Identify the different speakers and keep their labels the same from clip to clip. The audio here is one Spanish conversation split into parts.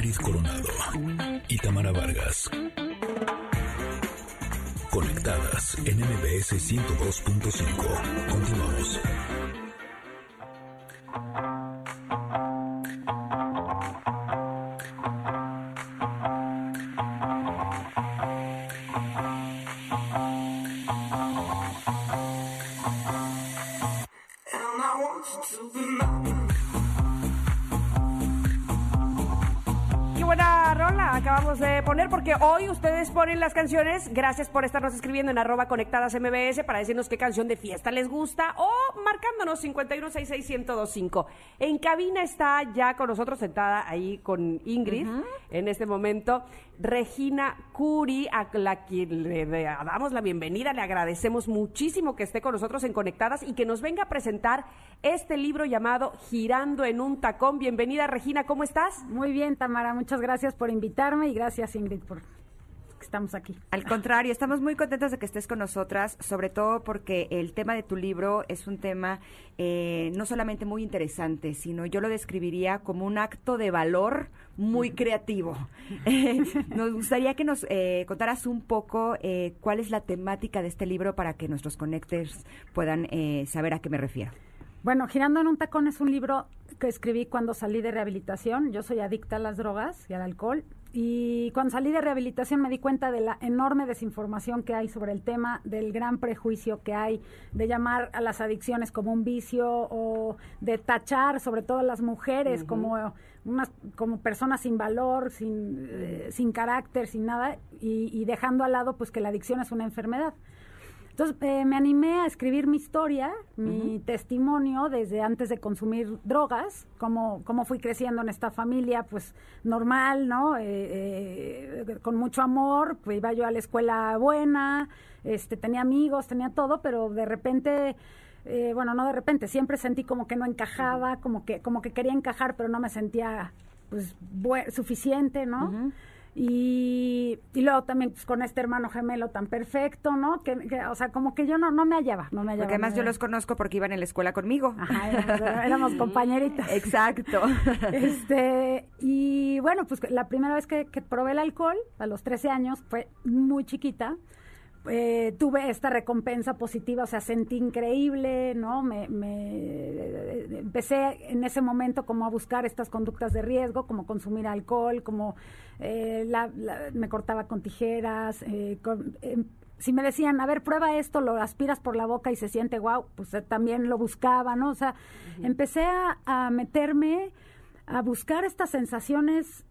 Speaker 1: Ingrid Coronado y Tamara Vargas. Conectadas en MBS 102.5. Continuamos.
Speaker 2: Ustedes ponen las canciones. Gracias por estarnos escribiendo en arroba conectadas MBS para decirnos qué canción de fiesta les gusta o marcándonos 5166125. En cabina está ya con nosotros sentada ahí con Ingrid en este momento. Regina Curi, a la que le, damos la bienvenida, le agradecemos muchísimo que esté con nosotros en Conectadas y que nos venga a presentar este libro llamado Girando en un tacón. Bienvenida Regina, ¿cómo estás?
Speaker 3: Muy bien, Tamara, muchas gracias por invitarme y gracias Ingrid por estamos aquí.
Speaker 4: Al contrario, estamos muy contentas de que estés con nosotras, sobre todo porque el tema de tu libro es un tema eh, no solamente muy interesante, sino yo lo describiría como un acto de valor muy creativo. nos gustaría que nos eh, contaras un poco eh, cuál es la temática de este libro para que nuestros connectors puedan saber a qué me refiero.
Speaker 3: Bueno, Girando en un tacón es un libro que escribí cuando salí de rehabilitación. Yo soy adicta a las drogas y al alcohol y cuando salí de rehabilitación me di cuenta de la enorme desinformación que hay sobre el tema, del gran prejuicio que hay de llamar a las adicciones como un vicio o de tachar sobre todo a las mujeres como unas como personas sin valor, sin, eh, sin carácter, sin nada y, y dejando al lado pues que la adicción es una enfermedad. Entonces eh, me animé a escribir mi historia, mi testimonio desde antes de consumir drogas, cómo, cómo fui creciendo en esta familia, pues normal, ¿no? Eh, eh, con mucho amor, pues iba yo a la escuela buena, este, tenía amigos, tenía todo, pero de repente... bueno, no de repente, siempre sentí como que no encajaba, como que como que quería encajar, pero no me sentía pues suficiente, ¿no? Y, y luego también pues, con este hermano gemelo tan perfecto, ¿no? Que, o sea, como que yo no, no me hallaba, no me hallaba.
Speaker 4: Porque además yo los conozco porque iban en la escuela conmigo.
Speaker 3: Ajá, éramos, compañeritas.
Speaker 4: Exacto.
Speaker 3: Este, y bueno, pues la primera vez que, que probé el alcohol, a los 13 años, fue muy chiquita. Eh, tuve esta recompensa positiva, o sea, sentí increíble, ¿no? Me, empecé en ese momento como a buscar estas conductas de riesgo, como consumir alcohol, como eh, me cortaba con tijeras, eh, em, si me decían, a ver, prueba esto, lo aspiras por la boca y se siente guau, pues también lo buscaba, ¿no? O sea, empecé a meterme a buscar estas sensaciones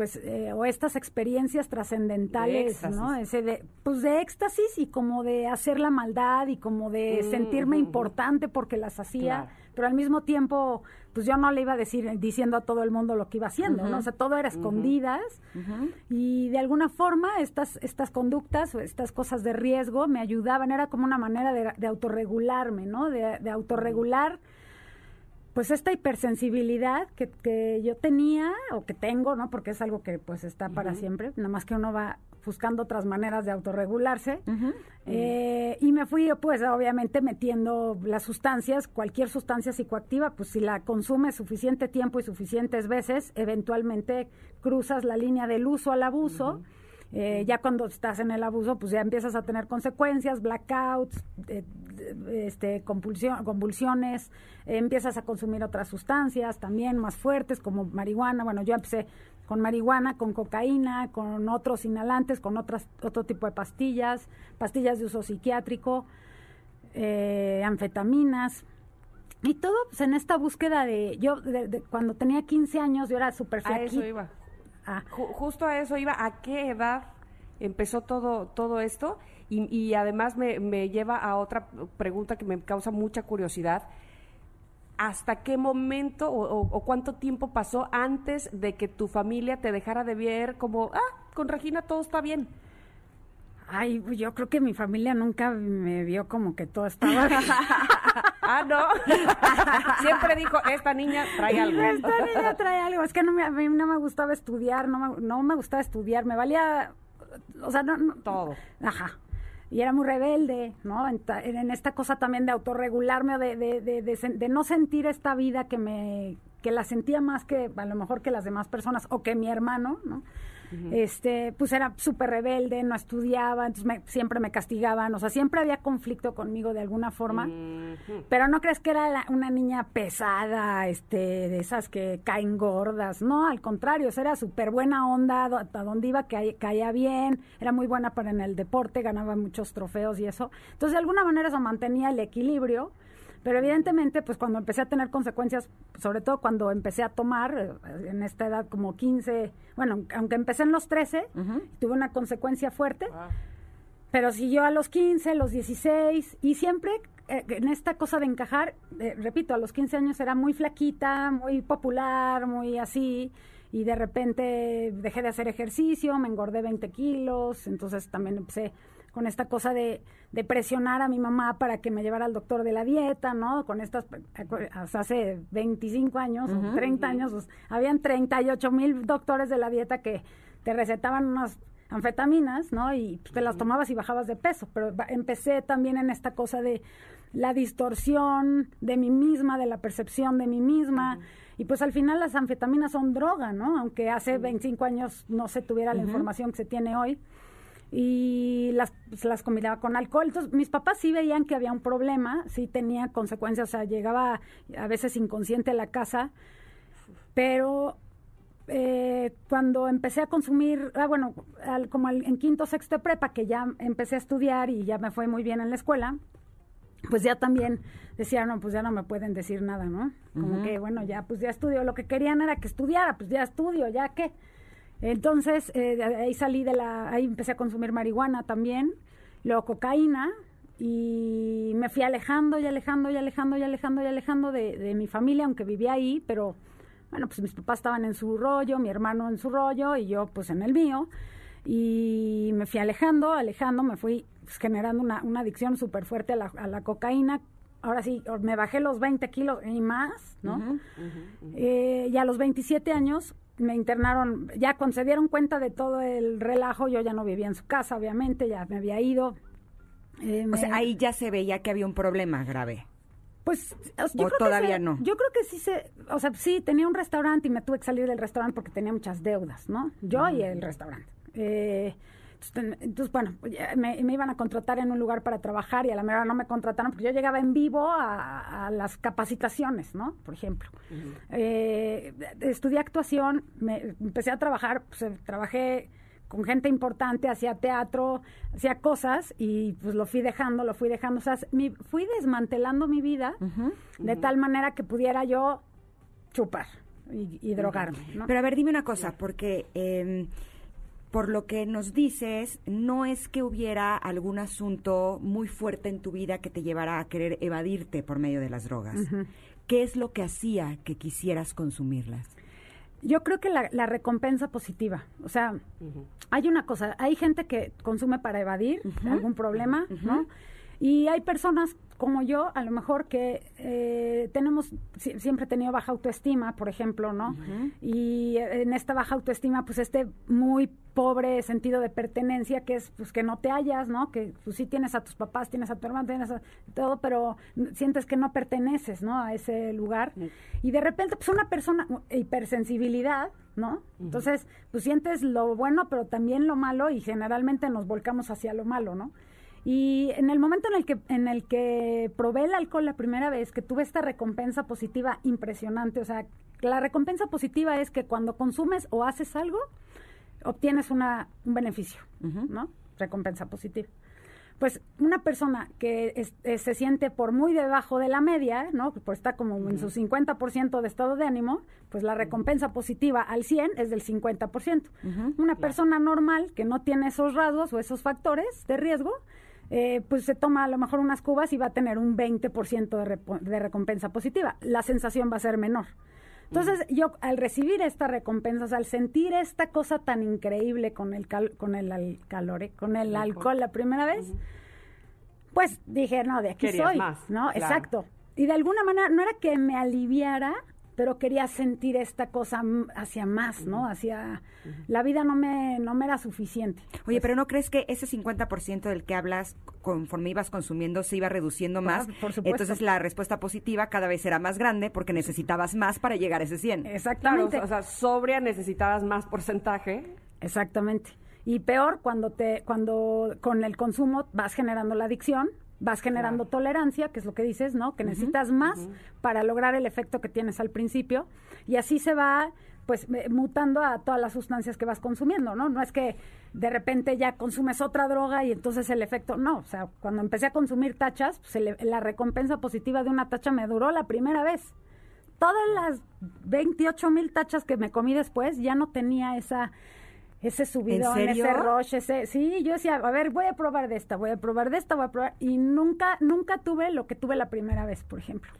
Speaker 3: pues eh, o estas experiencias trascendentales, ¿no? Ese de pues de éxtasis y como de hacer la maldad y como de mm, sentirme importante porque las hacía, pero al mismo tiempo pues yo no le iba a decir diciendo a todo el mundo lo que iba haciendo, ¿no? O sea, todo era escondidas y de alguna forma estas estas conductas o estas cosas de riesgo me ayudaban, era como una manera de, de autorregularme, ¿no? De, de autorregular pues esta hipersensibilidad que, que, yo tenía o que tengo, ¿no? Porque es algo que pues está para siempre, nada más que uno va buscando otras maneras de autorregularse. Eh, y me fui, pues, obviamente metiendo las sustancias, cualquier sustancia psicoactiva, pues si la consumes suficiente tiempo y suficientes veces, eventualmente cruzas la línea del uso al abuso. Eh, ya cuando estás en el abuso, pues ya empiezas a tener consecuencias, blackouts, eh, este, convulsiones, empiezas a consumir otras sustancias también más fuertes como marihuana. Bueno, yo empecé con marihuana, con cocaína, con otros inhalantes, con otras, otro tipo de pastillas, pastillas de uso psiquiátrico, eh, anfetaminas. Y todo pues, en esta búsqueda de, yo cuando tenía 15 años yo era súper
Speaker 2: A eso iba. Ah. justo a eso iba. ¿A qué edad empezó todo, todo esto? Y, además me, me, lleva a otra pregunta que me causa mucha curiosidad. ¿Hasta qué momento o, cuánto tiempo pasó antes de que tu familia te dejara de ver como, ah, con Regina todo está bien?
Speaker 3: Ay, yo creo que mi familia nunca me vio como que todo estaba
Speaker 2: ah, no. Siempre dijo, esta niña trae algo.
Speaker 3: Esta niña trae algo. Es que no me, a mí no me gustaba estudiar, no me, no me gustaba estudiar. Me valía, o sea, no, no
Speaker 2: todo.
Speaker 3: Ajá y era muy rebelde, ¿no? En, esta cosa también de autorregularme o de, de, de, de, no sentir esta vida que me, que la sentía más que a lo mejor que las demás personas o que mi hermano, ¿no? Este, pues era súper rebelde, no estudiaba, entonces me- siempre me castigaban, o sea, siempre había conflicto conmigo de alguna forma, pero no crees que era la- una niña pesada, este, de esas que caen gordas, no, al contrario, o sea, era súper buena onda, do- a donde iba caía, caía bien, era muy buena para en el deporte, ganaba muchos trofeos y eso, entonces de alguna manera eso mantenía el equilibrio, pero evidentemente, pues cuando empecé a tener consecuencias, sobre todo cuando empecé a tomar, eh, en esta edad como 15, bueno, aunque empecé en los 13, tuve una consecuencia fuerte, pero siguió a los 15, los 16, y siempre eh, en esta cosa de encajar, eh, repito, a los 15 años era muy flaquita, muy popular, muy así, y de repente dejé de hacer ejercicio, me engordé 20 kilos, entonces también empecé con esta cosa de, de presionar a mi mamá para que me llevara al doctor de la dieta, ¿no? Con estas, hasta hace 25 años o 30 años, pues, habían 38 mil doctores de la dieta que te recetaban unas anfetaminas, ¿no? Y pues, te las tomabas y bajabas de peso, pero empecé también en esta cosa de la distorsión de mí misma, de la percepción de mí misma. Y pues al final las anfetaminas son droga, ¿no? Aunque hace 25 años no se tuviera la información que se tiene hoy y las, pues, las combinaba con alcohol. Entonces, mis papás sí veían que había un problema, sí tenía consecuencias, o sea, llegaba a veces inconsciente a la casa, pero eh, cuando empecé a consumir, ah, bueno, al- como al- en quinto, sexto de prepa, que ya empecé a estudiar y ya me fue muy bien en la escuela, pues ya también decía, no, pues ya no me pueden decir nada, ¿no? Como que, bueno, ya, pues ya estudio. Lo que querían era que estudiara, pues ya estudio, ya qué. Entonces, eh, ahí salí de la, ahí empecé a consumir marihuana también, luego cocaína, y me fui alejando y alejando y alejando y alejando y alejando de, de mi familia, aunque vivía ahí, pero bueno, pues mis papás estaban en su rollo, mi hermano en su rollo y yo pues en el mío. Y me fui alejando, alejando, me fui pues, generando una, una adicción súper fuerte a la, a la cocaína. Ahora sí, me bajé los 20 kilos y más, ¿no? Eh, y a los 27 años me internaron, ya cuando se dieron cuenta de todo el relajo, yo ya no vivía en su casa, obviamente, ya me había ido. Eh,
Speaker 4: O sea, ahí ya se veía que había un problema grave.
Speaker 3: pues yo
Speaker 4: ¿O
Speaker 3: creo que
Speaker 4: todavía
Speaker 3: se-
Speaker 4: no?
Speaker 3: Yo creo que sí se, o sea, sí tenía un restaurante y me tuve que salir del restaurante porque tenía muchas deudas, ¿no? Yo y el restaurante. Eh, entonces, bueno, ya me, me iban a contratar en un lugar para trabajar y a la mera no me contrataron porque yo llegaba en vivo a, a las capacitaciones, ¿no? Por ejemplo. Eh, estudié actuación, me, empecé a trabajar, pues, eh, trabajé con gente importante, hacía teatro, hacía cosas y pues lo fui dejando, lo fui dejando, o sea, mi- fui desmantelando mi vida de tal manera que pudiera yo chupar y, y drogarme, ¿no?
Speaker 4: Pero a ver, dime una cosa, porque eh, por lo que nos dices, no es que hubiera algún asunto muy fuerte en tu vida que te llevara a querer evadirte por medio de las drogas. ¿Qué es lo que hacía que quisieras consumirlas?
Speaker 3: Yo creo que la, la recompensa positiva, o sea, hay una cosa, hay gente que consume para evadir algún problema, ¿no? Y hay personas como yo, a lo mejor que eh, tenemos, si- siempre he tenido baja autoestima, por ejemplo, ¿no? Y en esta baja autoestima, pues este muy pobre sentido de pertenencia, que es pues que no te hallas, ¿no? Que pues sí tienes a tus papás, tienes a tu hermano, tienes a todo, pero sientes que no perteneces, ¿no? A ese lugar. Y de repente, pues una persona, hipersensibilidad, ¿no? Entonces, pues sientes lo bueno, pero también lo malo y generalmente nos volcamos hacia lo malo, ¿no? Y en el momento en el que en el que probé el alcohol la primera vez, que tuve esta recompensa positiva impresionante, o sea, la recompensa positiva es que cuando consumes o haces algo, obtienes una, un beneficio, ¿no? Recompensa positiva. Pues una persona que es- eh, se siente por muy debajo de la media, ¿no? Pues está como en su 50% de estado de ánimo, pues la recompensa positiva al 100 es del 50%. Una persona normal que no tiene esos rasgos o esos factores de riesgo, eh, pues se toma a lo mejor unas cubas y va a tener un 20% de, de recompensa positiva. La sensación va a ser menor. Entonces, yo al recibir esta recompensa, o sea, al sentir esta cosa tan increíble con el cal- con el al- calore, con el alcohol la primera vez, pues dije, no, de aquí
Speaker 2: Querías
Speaker 3: soy,
Speaker 2: más,
Speaker 3: ¿no?
Speaker 2: claro.
Speaker 3: Exacto. Y de alguna manera no era que me aliviara, pero quería sentir esta cosa hacia más, ¿no? Hacia la vida no me no me era suficiente.
Speaker 4: Oye, pero ¿no crees que ese 50% del que hablas, conforme ibas consumiendo, se iba reduciendo más?
Speaker 3: Por supuesto.
Speaker 4: Entonces la respuesta positiva cada vez era más grande porque necesitabas más para llegar a ese 100.
Speaker 2: Claro,
Speaker 3: Exactamente.
Speaker 2: o sea, sobria necesitabas más porcentaje.
Speaker 3: Exactamente. Y peor cuando te cuando con el consumo vas generando la adicción, vas generando tolerancia, que es lo que dices, ¿no? Que necesitas más para lograr el efecto que tienes al principio. Y así se va pues mutando a todas las sustancias que vas consumiendo, ¿no? No es que de repente ya consumes otra droga y entonces el efecto, no, o sea, cuando empecé a consumir tachas, pues el- la recompensa positiva de una tacha me duró la primera vez. Todas las 28 mil tachas que me comí después ya no tenía esa ese subidón,
Speaker 4: serio?
Speaker 3: ese rush, ese, sí, yo decía, a ver, voy a probar de esta, voy a probar de esta, voy a probar, y nunca, nunca tuve lo que tuve la primera vez, por ejemplo.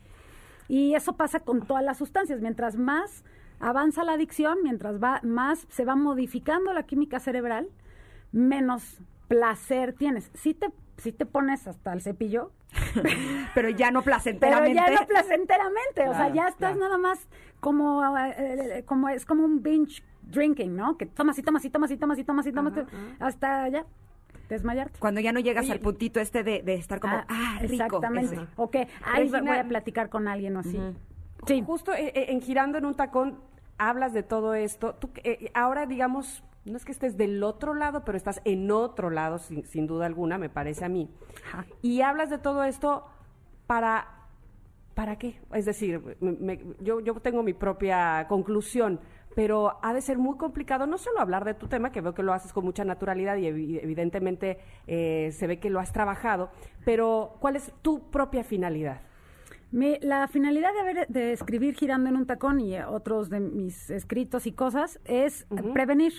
Speaker 3: Y eso pasa con todas las sustancias, mientras más avanza la adicción, mientras va más se va modificando la química cerebral, menos placer tienes. Si te, si te pones hasta el cepillo,
Speaker 4: Pero ya no
Speaker 3: pero
Speaker 4: placenteramente.
Speaker 3: ya no placenteramente, o sea, ya estás
Speaker 2: claro.
Speaker 3: nada más como, eh, eh, como es como un binge drinking, ¿no? Que tomas y tomas y tomas y tomas y tomas y tomas hasta ya desmayarte.
Speaker 4: Cuando ya no llegas
Speaker 2: Oye,
Speaker 4: al puntito este de, de estar como, ah, rico.
Speaker 3: exactamente.
Speaker 4: ese.
Speaker 3: O que ahí voy a platicar con alguien o así. Sí.
Speaker 2: Justo eh, eh, en Girando en un Tacón hablas de todo esto. Tú, eh, ahora, digamos, no es que estés del otro lado, pero estás en otro lado, sin, sin duda alguna, me parece a mí.
Speaker 3: Ajá.
Speaker 2: Y hablas de todo esto para... ¿Para qué? Es decir, me- me- yo, yo tengo mi propia conclusión, pero ha de ser muy complicado no solo hablar de tu tema, que veo que lo haces con mucha naturalidad y evi- evidentemente eh, se ve que lo has trabajado, pero ¿cuál es tu propia finalidad?
Speaker 3: Mi- la finalidad de, haber- de escribir Girando en un tacón y otros de mis escritos y cosas es prevenir.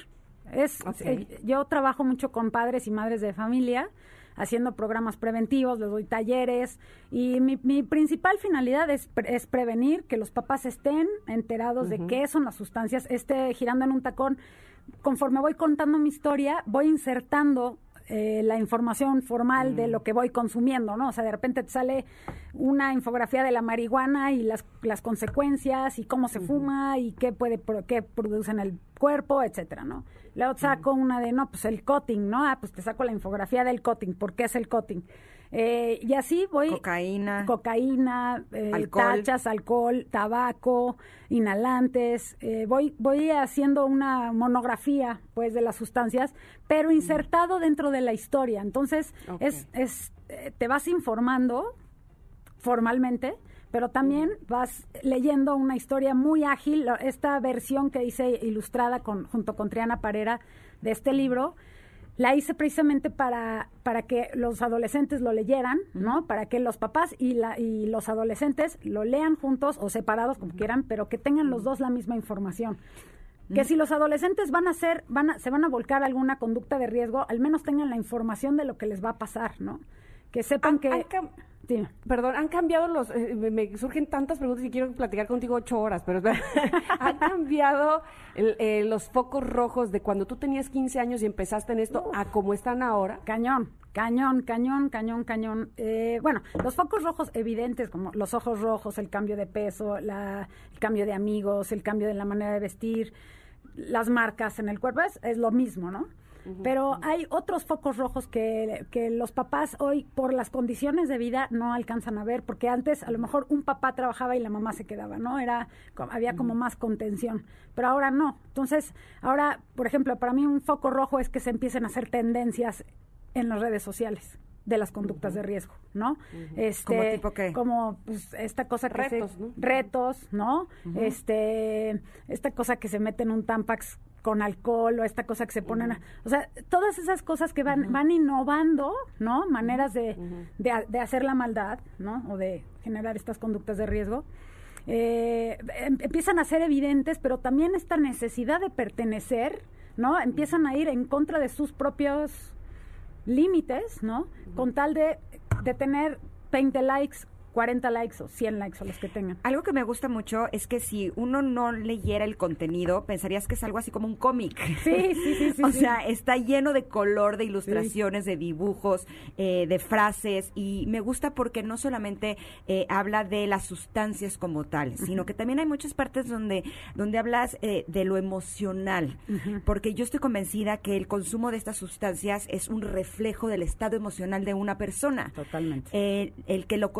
Speaker 3: Es, eh, yo trabajo mucho con padres y madres de familia, haciendo programas preventivos, les doy talleres y mi, mi principal finalidad es, pre- es prevenir que los papás estén enterados de qué son las sustancias. Este Girando en un tacón, conforme voy contando mi historia, voy insertando eh, la información formal de lo que voy consumiendo, ¿no? O sea, de repente te sale una infografía de la marihuana y las, las consecuencias y cómo se fuma y qué puede qué produce en el cuerpo, etcétera, ¿no? Luego saco una de, no, pues el cutting, ¿no? Ah, pues te saco la infografía del cutting, ¿por qué es el cutting? Eh, y así voy...
Speaker 4: Cocaína.
Speaker 3: Cocaína, eh,
Speaker 4: Alcohol.
Speaker 3: tachas, alcohol, tabaco, inhalantes. eh, voy, voy haciendo una monografía, pues, de las sustancias, pero insertado dentro de la historia. Entonces, es, es, eh, te vas informando formalmente, pero también vas leyendo una historia muy ágil. Esta versión que hice ilustrada con, junto con Triana Parera de este libro, la hice precisamente para, para que los adolescentes lo leyeran, ¿no? Para que los papás y, la, y los adolescentes lo lean juntos o separados, como quieran, pero que tengan los dos la misma información. Que si los adolescentes van a hacer, van a, se van a volcar a alguna conducta de riesgo, al menos tengan la información de lo que les va a pasar, ¿no? Que sepan
Speaker 2: Han-
Speaker 3: que...
Speaker 2: han
Speaker 3: Dime.
Speaker 2: Perdón, han cambiado los. eh, me, surgen tantas preguntas y quiero platicar contigo ocho horas, pero han cambiado el- eh, los focos rojos de cuando tú tenías 15 años y empezaste en esto a cómo están ahora.
Speaker 3: Cañón, cañón, cañón, cañón, cañón. Eh, bueno, los focos rojos evidentes, como los ojos rojos, el cambio de peso, la, el cambio de amigos, el cambio de la manera de vestir, las marcas en el cuerpo, es, es lo mismo, ¿no? Pero hay otros focos rojos que, que los papás hoy, por las condiciones de vida, no alcanzan a ver, porque antes a lo mejor un papá trabajaba y la mamá se quedaba, ¿no? Era, había como más contención, pero ahora no. Entonces, ahora, por ejemplo, para mí un foco rojo es que se empiecen a hacer tendencias en las redes sociales de las conductas de riesgo, ¿no? Este,
Speaker 4: ¿Como tipo qué?
Speaker 3: Como pues, esta cosa que se-
Speaker 2: Retos, ¿no?
Speaker 3: retos, ¿no? Este, esta cosa que se mete en un Tampax con alcohol o esta cosa que se ponen, a- o sea, todas esas cosas que van van innovando, ¿no? Maneras de, de, de hacer la maldad, ¿no? O de generar estas conductas de riesgo. eh, em- empiezan a ser evidentes, pero también esta necesidad de pertenecer, ¿no? Empiezan a ir en contra de sus propios límites, ¿no? Con tal de, de tener 20 likes 40 likes o 100 likes o los que tengan.
Speaker 4: Algo que me gusta mucho es que si uno no leyera el contenido, pensarías que es algo así como un cómic.
Speaker 3: Sí, sí, sí, sí.
Speaker 4: o
Speaker 3: sí.
Speaker 4: sea, está lleno de color, de ilustraciones, de dibujos, eh, de frases y me gusta porque no solamente eh, habla de las sustancias como tal, sino que también hay muchas partes donde, donde hablas eh, de lo emocional, porque yo estoy convencida que el consumo de estas sustancias es un reflejo del estado emocional de una persona.
Speaker 3: Totalmente.
Speaker 4: Eh, el que lo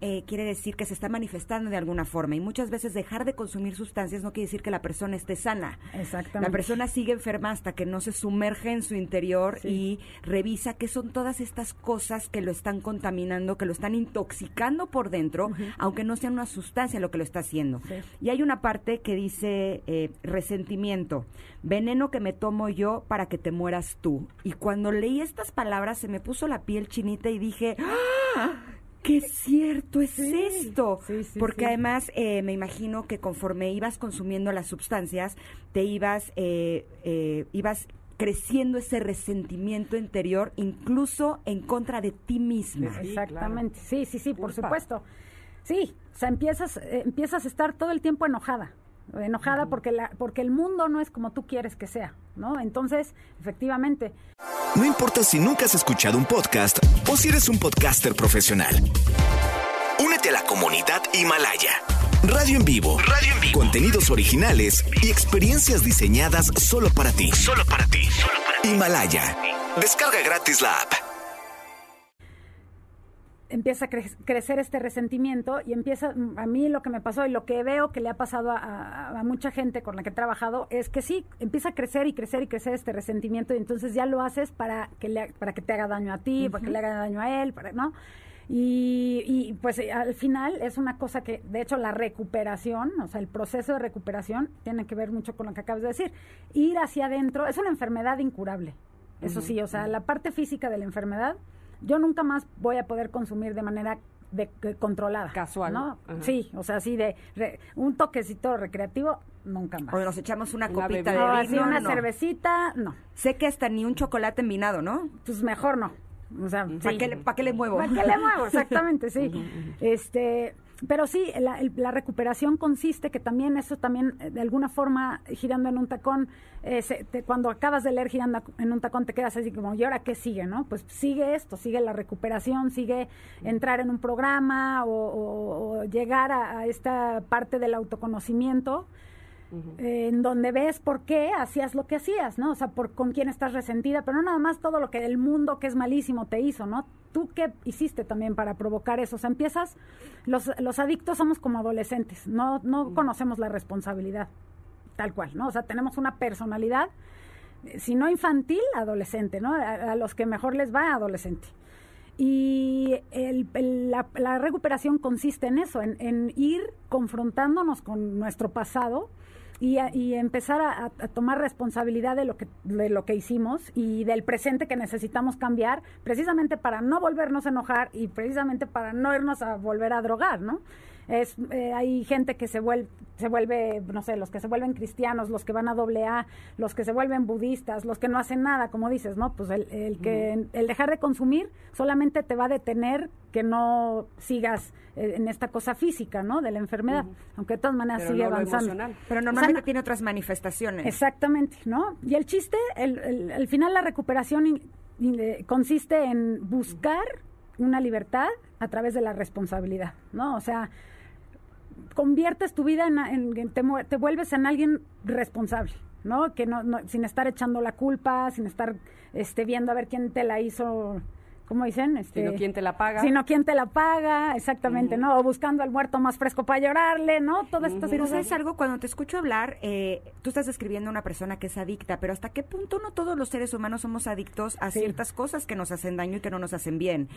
Speaker 4: eh, quiere decir que se está manifestando de alguna forma y muchas veces dejar de consumir sustancias no quiere decir que la persona esté sana.
Speaker 3: Exactamente.
Speaker 4: La persona sigue enferma hasta que no se sumerge en su interior
Speaker 3: Sí.
Speaker 4: y revisa qué son todas estas cosas que lo están contaminando, que lo están intoxicando por dentro, aunque no sea una sustancia lo que lo está haciendo.
Speaker 3: Sí.
Speaker 4: Y hay una parte que dice eh, resentimiento, veneno que me tomo yo para que te mueras tú. Y cuando leí estas palabras se me puso la piel chinita y dije, ¡Ah! ¡Qué cierto es
Speaker 3: Sí,
Speaker 4: esto!
Speaker 3: sí, sí,
Speaker 4: Porque
Speaker 3: sí.
Speaker 4: además eh, me imagino que conforme ibas consumiendo las sustancias, te ibas, eh, eh, ibas creciendo ese resentimiento interior, incluso en contra de ti misma.
Speaker 2: Sí,
Speaker 3: Exactamente. Sí, sí, sí, por supuesto. Sí, o sea, empiezas, eh, empiezas a estar todo el tiempo enojada. Enojada porque, la, porque el mundo no es como tú quieres que sea, ¿no? Entonces, efectivamente,
Speaker 1: No importa si nunca has escuchado un podcast o si eres un podcaster profesional. Únete a la comunidad Himalaya. Radio en vivo. Radio en vivo. Contenidos originales y experiencias diseñadas solo para ti. Solo para ti. Himalaya. Descarga gratis la app.
Speaker 3: Empieza a cre- crecer este resentimiento y empieza, a mí lo que me pasó y lo que veo que le ha pasado a, a- a mucha gente con la que he trabajado es que sí, empieza a crecer y crecer y crecer este resentimiento y entonces ya lo haces para que, le, para que te haga daño a ti, para que le haga daño a él, para, ¿no? Y, y, pues eh, al final es una cosa que, de hecho, la recuperación, o sea, el proceso de recuperación tiene que ver mucho con lo que acabas de decir. Ir hacia adentro es una enfermedad incurable. Eso sí, o sea, la parte física de la enfermedad, yo nunca más voy a poder consumir de manera de, de- controlada.
Speaker 2: Casual.
Speaker 3: ¿no?
Speaker 2: Ajá.
Speaker 3: Sí, o sea, así de re- un toquecito recreativo, nunca más.
Speaker 4: O nos echamos una,
Speaker 2: Una
Speaker 4: copita
Speaker 2: bebida.
Speaker 4: De
Speaker 3: así
Speaker 4: vino.
Speaker 3: una
Speaker 4: no.
Speaker 3: cervecita, no.
Speaker 4: Sé que hasta ni un chocolate envinado, ¿no?
Speaker 3: Pues mejor no. O sea,
Speaker 4: ¿Para
Speaker 3: sí.
Speaker 4: qué, le- pa' qué le muevo?
Speaker 3: ¿Para qué le muevo? Exactamente, sí. Este, pero sí, la, la recuperación consiste que también eso también eh, de alguna forma girando en un tacón, eh, se- te- cuando acabas de leer girando en un tacón te quedas así como, ¿y ahora qué sigue? ¿No? Pues sigue esto, sigue la recuperación, sigue entrar en un programa o, o- o llegar a, a esta parte del autoconocimiento eh, en donde ves por qué hacías lo que hacías, ¿no? O sea, por con quién estás resentida, pero no nada más todo lo que el mundo que es malísimo te hizo, ¿no? Tú qué hiciste también para provocar eso. O sea, empiezas, los, los adictos somos como adolescentes, no, no conocemos la responsabilidad, tal cual, ¿no? O sea, tenemos una personalidad, eh, si no infantil, adolescente, ¿no? A, a los que mejor les va, adolescente. Y el- el- la, la recuperación consiste en eso, en, en ir confrontándonos con nuestro pasado y, a- y empezar a, a- tomar responsabilidad de lo, que, de lo que hicimos y del presente que necesitamos cambiar, precisamente para no volvernos a enojar y precisamente para no irnos a volver a drogar, ¿no? Es, eh, hay gente que se vuelve, se vuelve, no sé, los que se vuelven cristianos, los que van a doble A, los que se vuelven budistas, los que no hacen nada, como dices, ¿no? Pues el, el que el dejar de consumir solamente te va a detener que no sigas eh, en esta cosa física, ¿no? De la enfermedad, aunque de todas maneras
Speaker 2: Pero
Speaker 3: sigue
Speaker 2: no
Speaker 3: avanzando.
Speaker 2: emocional.
Speaker 4: Pero
Speaker 3: O sea,
Speaker 4: normalmente
Speaker 3: no-
Speaker 4: tiene otras manifestaciones.
Speaker 3: Exactamente, ¿no? Y el chiste, el, el- al final la recuperación in- in- eh, consiste en buscar una libertad a través de la responsabilidad, ¿no? O sea, conviertes tu vida en, en- en- te, te vuelves en alguien responsable, ¿no? Que no, no- sin estar echando la culpa, sin estar este viendo a ver quién te la hizo, ¿cómo dicen? Este,
Speaker 2: Sino quién te la paga.
Speaker 3: Sino quién te la paga, exactamente, ¿no? O buscando al muerto más fresco para llorarle, ¿no? Todas estas
Speaker 4: Pero
Speaker 3: cosas.
Speaker 4: sabes algo, cuando te escucho hablar, eh, tú estás describiendo a una persona que es adicta, pero ¿hasta qué punto no todos los seres humanos somos adictos a
Speaker 3: Sí.
Speaker 4: ciertas cosas que nos hacen daño y que no nos hacen bien?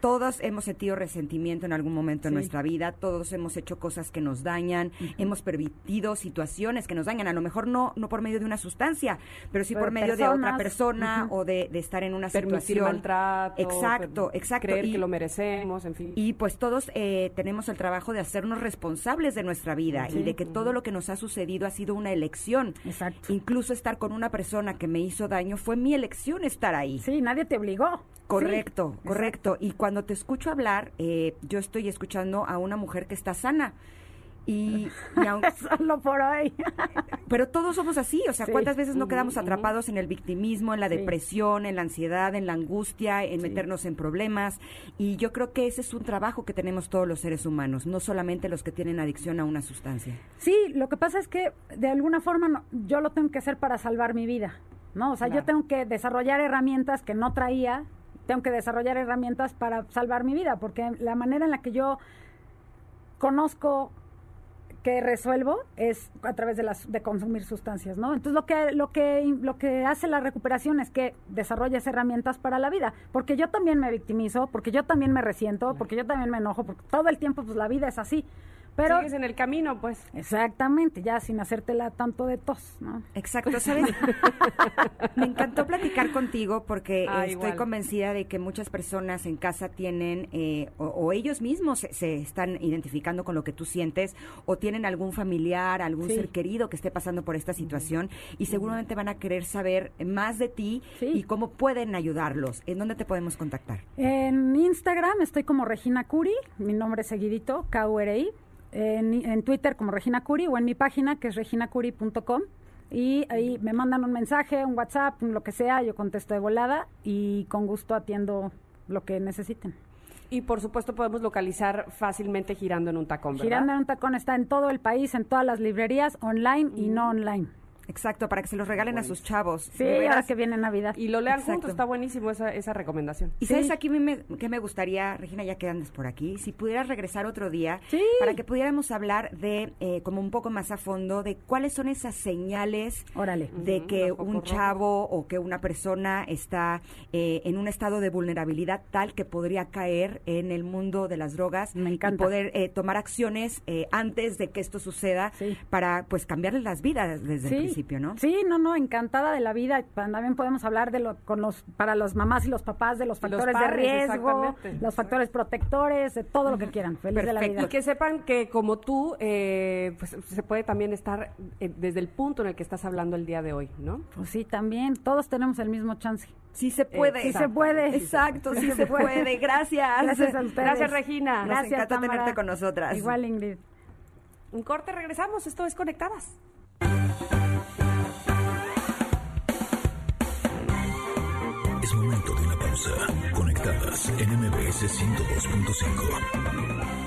Speaker 4: Todos hemos sentido resentimiento en algún momento en
Speaker 3: Sí.
Speaker 4: nuestra vida, todos hemos hecho cosas que nos dañan, hemos permitido situaciones que nos dañan, a lo mejor no, no por medio de una sustancia, pero sí
Speaker 3: Pero
Speaker 4: por medio de otra persona o de, de estar en una
Speaker 2: Permitir
Speaker 4: situación.
Speaker 2: maltrato.
Speaker 4: Exacto, exacto.
Speaker 2: Creer
Speaker 4: Y-
Speaker 2: que lo merecemos, en fin.
Speaker 4: Y pues todos eh, tenemos el trabajo de hacernos responsables de nuestra vida y de que todo lo que nos ha sucedido ha sido una elección.
Speaker 3: Exacto.
Speaker 4: Incluso estar con una persona que me hizo daño fue mi elección estar ahí.
Speaker 3: Sí, nadie te obligó.
Speaker 4: Correcto,
Speaker 3: Sí,
Speaker 4: correcto. Y cuando te escucho hablar, eh, yo estoy escuchando a una mujer que está sana. Y, y aun-
Speaker 3: Solo por hoy.
Speaker 4: pero todos somos así, o sea,
Speaker 3: Sí.
Speaker 4: ¿cuántas veces no quedamos atrapados en el victimismo, en la
Speaker 3: Sí.
Speaker 4: depresión, en la ansiedad, en la angustia, en meternos en problemas? Y yo creo que ese es un trabajo que tenemos todos los seres humanos, no solamente los que tienen adicción a una sustancia.
Speaker 3: Sí, lo que pasa es que de alguna forma no- yo lo tengo que hacer para salvar mi vida, ¿no? O sea, yo tengo que desarrollar herramientas que no traía, tengo que desarrollar herramientas para salvar mi vida, porque la manera en la que yo conozco que resuelvo es a través de las de consumir sustancias, ¿no? Entonces lo que lo que lo que hace la recuperación es que desarrollas herramientas para la vida, porque yo también me victimizo, porque yo también me resiento, porque yo también me enojo, porque todo el tiempo pues la vida es así. Pero
Speaker 2: Sigues en el camino, pues.
Speaker 3: Exactamente, ya sin hacértela tanto de tos, ¿no?
Speaker 4: Exacto, ¿sabes? Me encantó platicar contigo porque
Speaker 2: Ah,
Speaker 4: estoy
Speaker 2: igual.
Speaker 4: convencida de que muchas personas en casa tienen, eh, o, o ellos mismos se, se están identificando con lo que tú sientes, o tienen algún familiar, algún
Speaker 3: Sí.
Speaker 4: ser querido que esté pasando por esta situación, y seguramente van a querer saber más de ti
Speaker 3: Sí.
Speaker 4: y cómo pueden ayudarlos. ¿En dónde te podemos contactar?
Speaker 3: En Instagram estoy como Regina Curi, mi nombre es seguidito, K-U-R-I. En, en Twitter como Regina Curi o en mi página que es reginacuri.com. Y ahí me mandan un mensaje, un WhatsApp, un lo que sea, yo contesto de volada y con gusto atiendo lo que necesiten.
Speaker 2: Y por supuesto podemos localizar fácilmente girando en un tacón, ¿verdad?
Speaker 3: Girando en un tacón está en todo el país, en todas las librerías, online y no online.
Speaker 4: Exacto, para que se los regalen a sus chavos.
Speaker 3: Sí, ahora que viene Navidad.
Speaker 2: Y lo lean juntos, está buenísimo esa, esa recomendación.
Speaker 4: Y
Speaker 3: Sí.
Speaker 4: sabes aquí me, me- que me gustaría, Regina, ya que andas por aquí, si pudieras regresar otro día
Speaker 3: Sí.
Speaker 4: para que pudiéramos hablar de, eh, como un poco más a fondo, de cuáles son esas señales
Speaker 3: Órale.
Speaker 4: de que un chavo o que una persona está eh, en un estado de vulnerabilidad tal que podría caer en el mundo de las drogas
Speaker 3: Me
Speaker 4: y
Speaker 3: encanta.
Speaker 4: poder eh, tomar acciones eh, antes de que esto suceda
Speaker 3: Sí.
Speaker 4: para pues cambiarles las vidas desde el principio, ¿no?
Speaker 3: Sí, no, no, encantada de la vida. También podemos hablar de lo, con los, para los mamás y los papás de los
Speaker 2: Los
Speaker 3: factores de riesgo, los factores protectores, de todo lo que quieran. Feliz de la
Speaker 4: Perfecto.
Speaker 3: vida.
Speaker 2: Y que sepan que como tú, eh, pues se puede también estar eh, desde el punto en el que estás hablando el día de hoy, ¿no?
Speaker 3: Pues sí, también, todos tenemos el mismo chance.
Speaker 4: Sí se puede.
Speaker 3: Sí se puede.
Speaker 4: Exacto, sí se puede. Gracias.
Speaker 3: Gracias a ustedes.
Speaker 2: Gracias, Regina.
Speaker 4: Nos
Speaker 3: Gracias,
Speaker 4: encanta
Speaker 3: Tamara.
Speaker 4: tenerte con nosotras.
Speaker 3: Igual, Ingrid.
Speaker 2: Un corte, regresamos. Esto es Conectadas.
Speaker 5: Momento de una pausa. Conectadas en MBS 102.5.